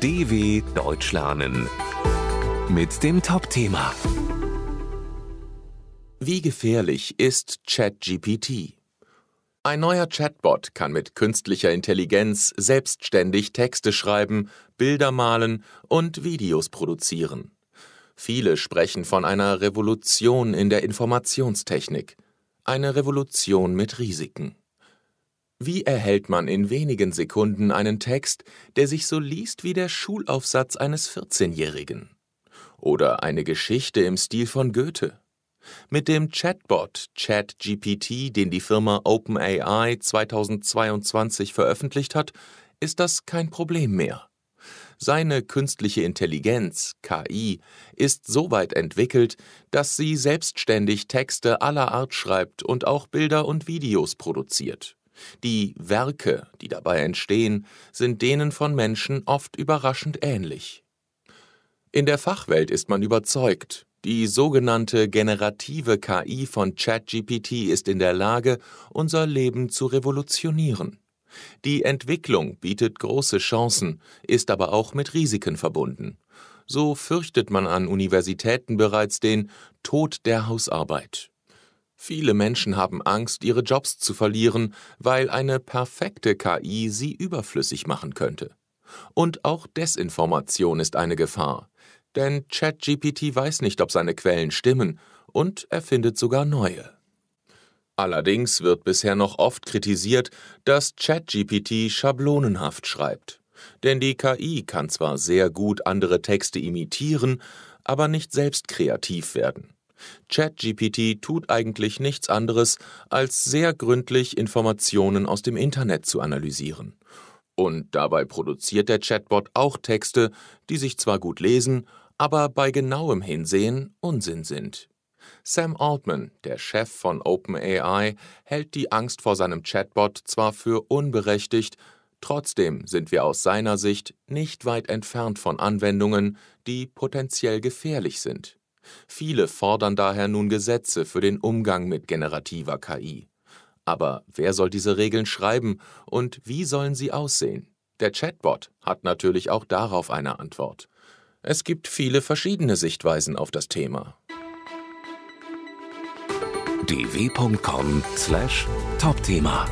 DW Deutsch lernen mit dem Top-Thema Wie gefährlich ist ChatGPT? Ein neuer Chatbot kann mit künstlicher Intelligenz selbstständig Texte schreiben, Bilder malen und Videos produzieren. Viele sprechen von einer Revolution in der Informationstechnik. Eine Revolution mit Risiken. Wie erhält man in wenigen Sekunden einen Text, der sich so liest wie der Schulaufsatz eines 14-Jährigen? Oder eine Geschichte im Stil von Goethe? Mit dem Chatbot ChatGPT, den die Firma OpenAI 2022 veröffentlicht hat, ist das kein Problem mehr. Seine künstliche Intelligenz, KI, ist so weit entwickelt, dass sie selbstständig Texte aller Art schreibt und auch Bilder und Videos produziert. Die Werke, die dabei entstehen, sind denen von Menschen oft überraschend ähnlich. In der Fachwelt ist man überzeugt, die sogenannte generative KI von ChatGPT ist in der Lage, unser Leben zu revolutionieren. Die Entwicklung bietet große Chancen, ist aber auch mit Risiken verbunden. So fürchtet man an Universitäten bereits den Tod der Hausarbeit. Viele Menschen haben Angst, ihre Jobs zu verlieren, weil eine perfekte KI sie überflüssig machen könnte. Und auch Desinformation ist eine Gefahr. Denn ChatGPT weiß nicht, ob seine Quellen stimmen und erfindet sogar neue. Allerdings wird bisher noch oft kritisiert, dass ChatGPT schablonenhaft schreibt. Denn die KI kann zwar sehr gut andere Texte imitieren, aber nicht selbst kreativ werden. ChatGPT tut eigentlich nichts anderes, als sehr gründlich Informationen aus dem Internet zu analysieren. Und dabei produziert der Chatbot auch Texte, die sich zwar gut lesen, aber bei genauem Hinsehen Unsinn sind. Sam Altman, der Chef von OpenAI, hält die Angst vor seinem Chatbot zwar für unberechtigt, trotzdem sind wir aus seiner Sicht nicht weit entfernt von Anwendungen, die potenziell gefährlich sind. Viele fordern daher nun Gesetze für den Umgang mit generativer KI. Aber wer soll diese Regeln schreiben und wie sollen sie aussehen? Der Chatbot hat natürlich auch darauf eine Antwort. Es gibt viele verschiedene Sichtweisen auf das Thema. dw.com/topthema